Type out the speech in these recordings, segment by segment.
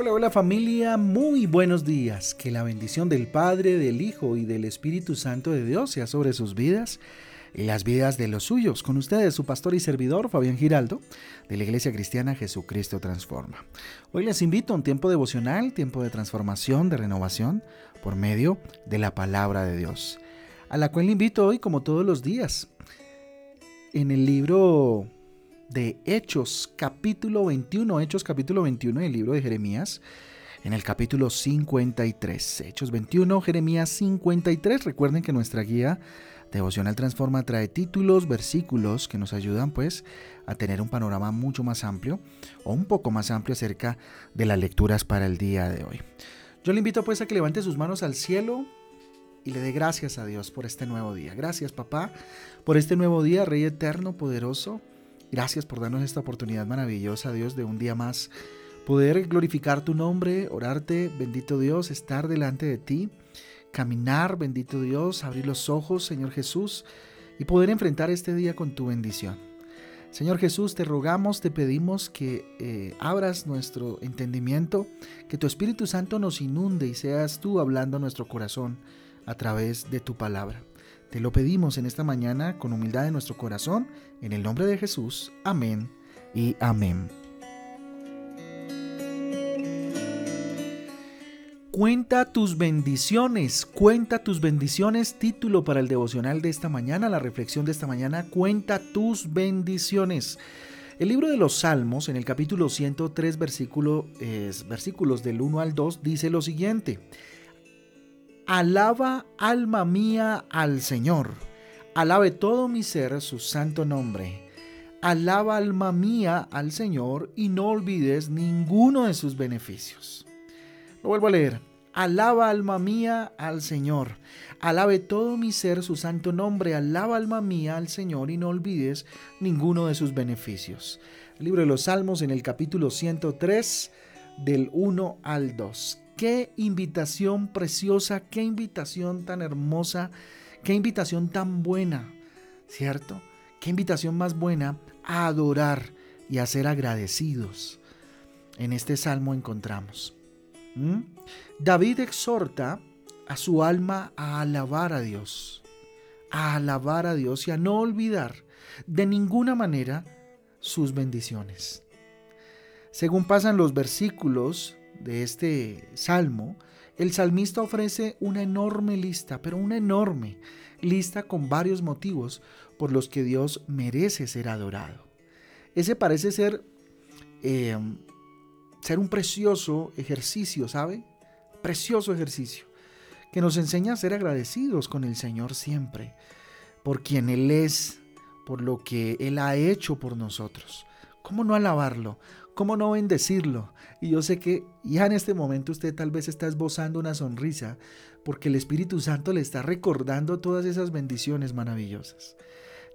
Hola, hola familia, muy buenos días. Que la bendición del Padre, del Hijo y del Espíritu Santo de Dios sea sobre sus vidas y las vidas de los suyos. Con ustedes su pastor y servidor Fabián Giraldo de la Iglesia Cristiana Jesucristo Transforma. Hoy les invito a un tiempo devocional, tiempo de transformación, de renovación por medio de la palabra de Dios, a la cual le invito hoy como todos los días en el libro de Hechos, capítulo 21, Hechos capítulo 21 del libro de Jeremías, en el capítulo 53. Hechos 21, Jeremías 53. Recuerden que nuestra guía Devocional Transforma trae títulos, versículos que nos ayudan pues a tener un panorama mucho más amplio o un poco más amplio acerca de las lecturas para el día de hoy. Yo le invito pues a que levante sus manos al cielo y le dé gracias a Dios por este nuevo día. Gracias papá por este nuevo día, Rey eterno, poderoso. Gracias por darnos esta oportunidad maravillosa, Dios, de un día más poder glorificar tu nombre, orarte, bendito Dios, estar delante de ti, caminar, bendito Dios, abrir los ojos, Señor Jesús, y poder enfrentar este día con tu bendición. Señor Jesús, te rogamos, te pedimos que eh, abras nuestro entendimiento, que tu Espíritu Santo nos inunde y seas tú hablando nuestro corazón a través de tu palabra. Te lo pedimos en esta mañana con humildad en nuestro corazón, en el nombre de Jesús. Amén y amén. Cuenta tus bendiciones, cuenta tus bendiciones, título para el devocional de esta mañana, la reflexión de esta mañana, cuenta tus bendiciones. El libro de los Salmos, en el capítulo 103, versículo, versículos del 1 al 2, dice lo siguiente. Alaba alma mía al Señor. Alabe todo mi ser su santo nombre. Alaba alma mía al Señor y no olvides ninguno de sus beneficios. Lo vuelvo a leer. Alaba alma mía al Señor. Alabe todo mi ser su santo nombre. Alaba alma mía al Señor y no olvides ninguno de sus beneficios. El libro de los Salmos en el capítulo 103 del 1 al 2. Qué invitación preciosa, qué invitación tan hermosa, qué invitación tan buena, ¿cierto? Qué invitación más buena a adorar y a ser agradecidos. En este salmo encontramos. David exhorta a su alma a alabar a Dios, a alabar a Dios y a no olvidar de ninguna manera sus bendiciones. Según pasan los versículos de este salmo, el salmista ofrece una enorme lista, pero una enorme lista con varios motivos por los que Dios merece ser adorado. Ese parece ser, eh, ser un precioso ejercicio, ¿sabe? Precioso ejercicio, que nos enseña a ser agradecidos con el Señor siempre, por quien Él es, por lo que Él ha hecho por nosotros. ¿Cómo no alabarlo? ¿Cómo no bendecirlo? Y yo sé que ya en este momento usted tal vez está esbozando una sonrisa porque el Espíritu Santo le está recordando todas esas bendiciones maravillosas.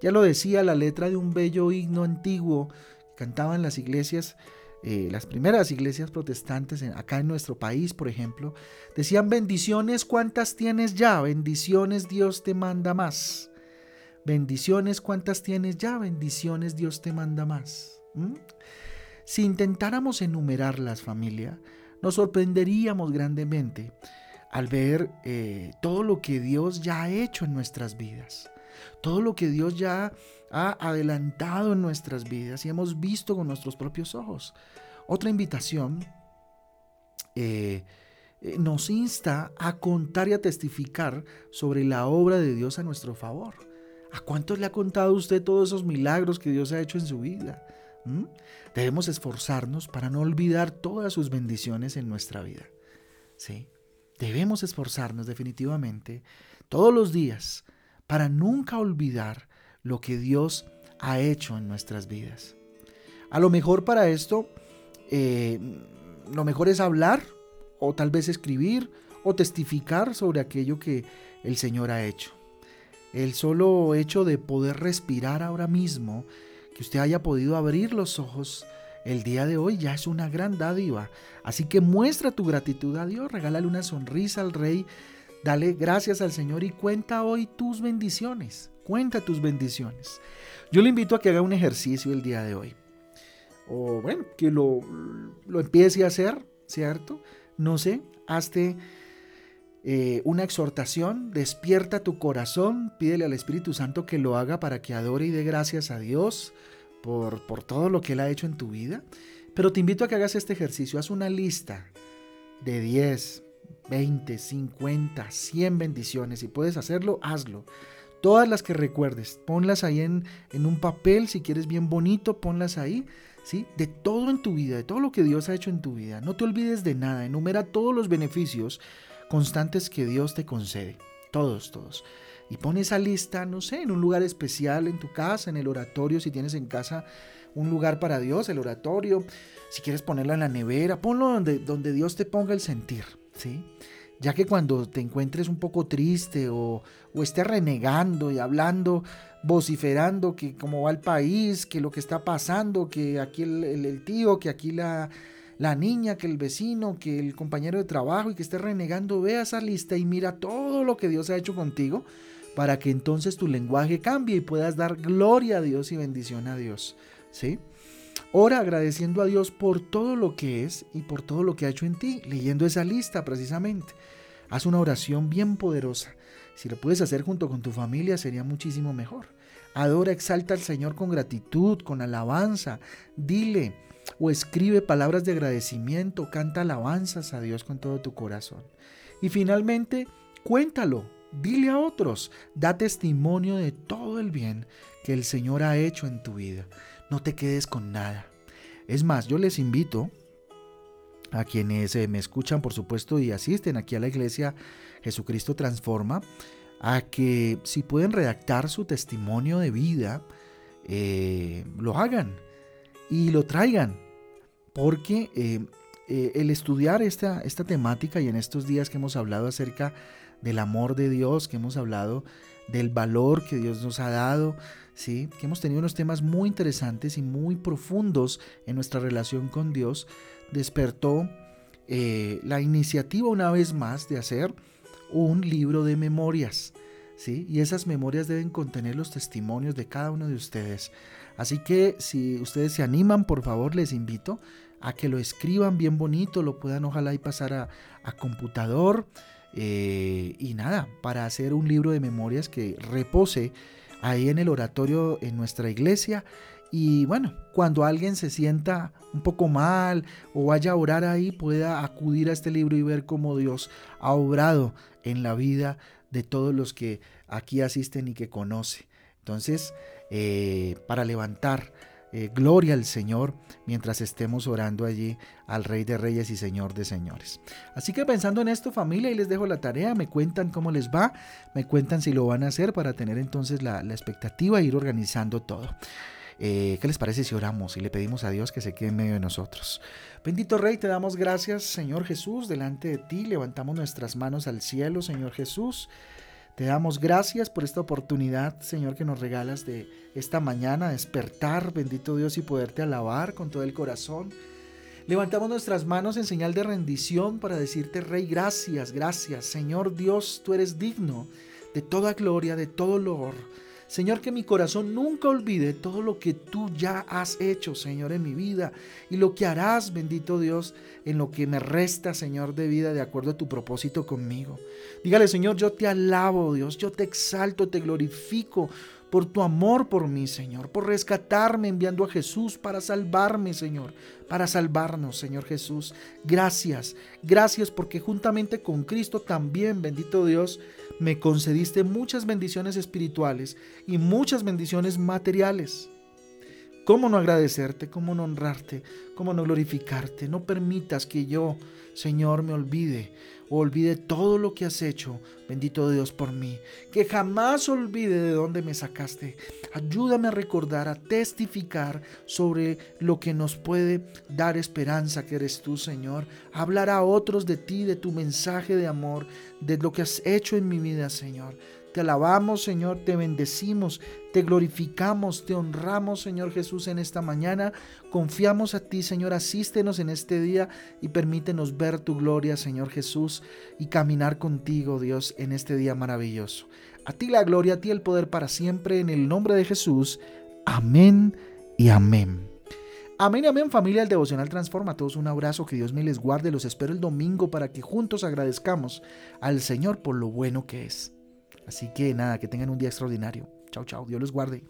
Ya lo decía la letra de un bello himno antiguo que cantaban las iglesias, eh, las primeras iglesias protestantes acá en nuestro país, por ejemplo, decían bendiciones, ¿cuántas tienes ya? Bendiciones, Dios te manda más. Bendiciones, ¿cuántas tienes ya? Bendiciones, Dios te manda más. Si intentáramos enumerarlas, familia, nos sorprenderíamos grandemente al ver eh, todo lo que Dios ya ha hecho en nuestras vidas, todo lo que Dios ya ha adelantado en nuestras vidas y hemos visto con nuestros propios ojos. Otra invitación eh, eh, nos insta a contar y a testificar sobre la obra de Dios a nuestro favor. ¿A cuántos le ha contado usted todos esos milagros que Dios ha hecho en su vida? ¿Mm? Debemos esforzarnos para no olvidar todas sus bendiciones en nuestra vida. ¿Sí? Debemos esforzarnos definitivamente todos los días para nunca olvidar lo que Dios ha hecho en nuestras vidas. A lo mejor para esto, eh, lo mejor es hablar o tal vez escribir o testificar sobre aquello que el Señor ha hecho. El solo hecho de poder respirar ahora mismo que usted haya podido abrir los ojos el día de hoy ya es una gran dádiva. Así que muestra tu gratitud a Dios, regálale una sonrisa al Rey, dale gracias al Señor y cuenta hoy tus bendiciones. Cuenta tus bendiciones. Yo le invito a que haga un ejercicio el día de hoy. O bueno, que lo, lo empiece a hacer ¿cierto? No sé, hazte eh, una exhortación, despierta tu corazón, pídele al Espíritu Santo que lo haga para que adore y dé gracias a Dios por, por todo lo que Él ha hecho en tu vida. Pero te invito a que hagas este ejercicio, haz una lista de 10, 20, 50, 100 bendiciones. Si puedes hacerlo, hazlo. Todas las que recuerdes, ponlas ahí en, en un papel, si quieres bien bonito, ponlas ahí. ¿Sí? De todo en tu vida, de todo lo que Dios ha hecho en tu vida. No te olvides de nada, enumera todos los beneficios constantes que Dios te concede. Todos, todos. Y pon esa lista, no sé, en un lugar especial, en tu casa, en el oratorio, si tienes en casa un lugar para Dios, el oratorio. Si quieres ponerla en la nevera, ponlo donde, donde Dios te ponga el sentir. ¿sí? Ya que cuando te encuentres un poco triste o, o estés renegando y hablando, vociferando que cómo va el país, que lo que está pasando, que aquí el, tío, que aquí la, la niña, que el vecino, que el compañero de trabajo y que esté renegando, vea esa lista y mira todo lo que Dios ha hecho contigo para que entonces tu lenguaje cambie y puedas dar gloria a Dios y bendición a Dios. ¿Sí? Ora agradeciendo a Dios por todo lo que es y por todo lo que ha hecho en ti, leyendo esa lista precisamente. Haz una oración bien poderosa. Si lo puedes hacer junto con tu familia sería muchísimo mejor. Adora, exalta al Señor con gratitud, con alabanza. Dile o escribe palabras de agradecimiento, canta alabanzas a Dios con todo tu corazón. Y finalmente, cuéntalo, dile a otros, da testimonio de todo el bien que el Señor ha hecho en tu vida no te quedes con nada. Es más, yo les invito a quienes eh, me escuchan, por supuesto, y asisten aquí a la iglesia Jesucristo Transforma, a que si pueden redactar su testimonio de vida, eh, lo hagan y lo traigan. Porque eh, el estudiar esta, esta temática y en estos días que hemos hablado acerca del amor de Dios, que hemos hablado del valor que Dios nos ha dado, ¿sí? que hemos tenido unos temas muy interesantes y muy profundos en nuestra relación con Dios, despertó eh, la iniciativa una vez más de hacer un libro de memorias. ¿Sí? Y esas memorias deben contener los testimonios de cada uno de ustedes. Así que si ustedes se animan, por favor, les invito a que lo escriban bien bonito, lo puedan ojalá y pasar a, a computador. Eh, y nada, para hacer un libro de memorias que repose ahí en el oratorio en nuestra iglesia. Y bueno, cuando alguien se sienta un poco mal o vaya a orar ahí, pueda acudir a este libro y ver cómo Dios ha obrado en la vida de todos los que aquí asisten y que conoce. Entonces, eh, para levantar eh, gloria al Señor mientras estemos orando allí al Rey de Reyes y Señor de Señores. Así que pensando en esto familia, y les dejo la tarea, me cuentan cómo les va, me cuentan si lo van a hacer para tener entonces la, expectativa e ir organizando todo. Eh, ¿Qué les parece si oramos y le pedimos a Dios que se quede en medio de nosotros? Bendito Rey, te damos gracias, Señor Jesús, delante de ti, levantamos nuestras manos al cielo, Señor Jesús. Te damos gracias por esta oportunidad, Señor, que nos regalas de esta mañana, despertar, bendito Dios, y poderte alabar con todo el corazón. Levantamos nuestras manos en señal de rendición para decirte, Rey, gracias, gracias. Señor Dios, tú eres digno de toda gloria, de todo honor. Señor, que mi corazón nunca olvide todo lo que tú ya has hecho, Señor, en mi vida y lo que harás, bendito Dios, en lo que me resta, Señor, de vida de acuerdo a tu propósito conmigo. Dígale, Señor, yo te alabo, Dios, yo te exalto, te glorifico por tu amor por mí, Señor, por rescatarme enviando a Jesús para salvarme, Señor, para salvarnos, Señor Jesús. Gracias, gracias porque juntamente con Cristo también, bendito Dios, me concediste muchas bendiciones espirituales y muchas bendiciones materiales. ¿Cómo no agradecerte? ¿Cómo no honrarte? ¿Cómo no glorificarte? No permitas que yo, Señor, me olvide olvide todo lo que has hecho, bendito Dios, por mí. Que jamás olvide de dónde me sacaste. Ayúdame a recordar, a testificar sobre lo que nos puede dar esperanza que eres tú, Señor. Hablar a otros de ti, de tu mensaje de amor, de lo que has hecho en mi vida, Señor. Te alabamos, Señor, te bendecimos, te glorificamos, te honramos, Señor Jesús, en esta mañana. Confiamos a ti, Señor, asístenos en este día y permítenos ver tu gloria, Señor Jesús, y caminar contigo, Dios, en este día maravilloso. A ti la gloria, a ti el poder para siempre, en el nombre de Jesús. Amén y amén. Amén, y amén familia, el devocional transforma a todos. Un abrazo, que Dios me les guarde. Los espero el domingo para que juntos agradezcamos al Señor por lo bueno que es. Así que nada, que tengan un día extraordinario. Chao, chao. Dios los guarde.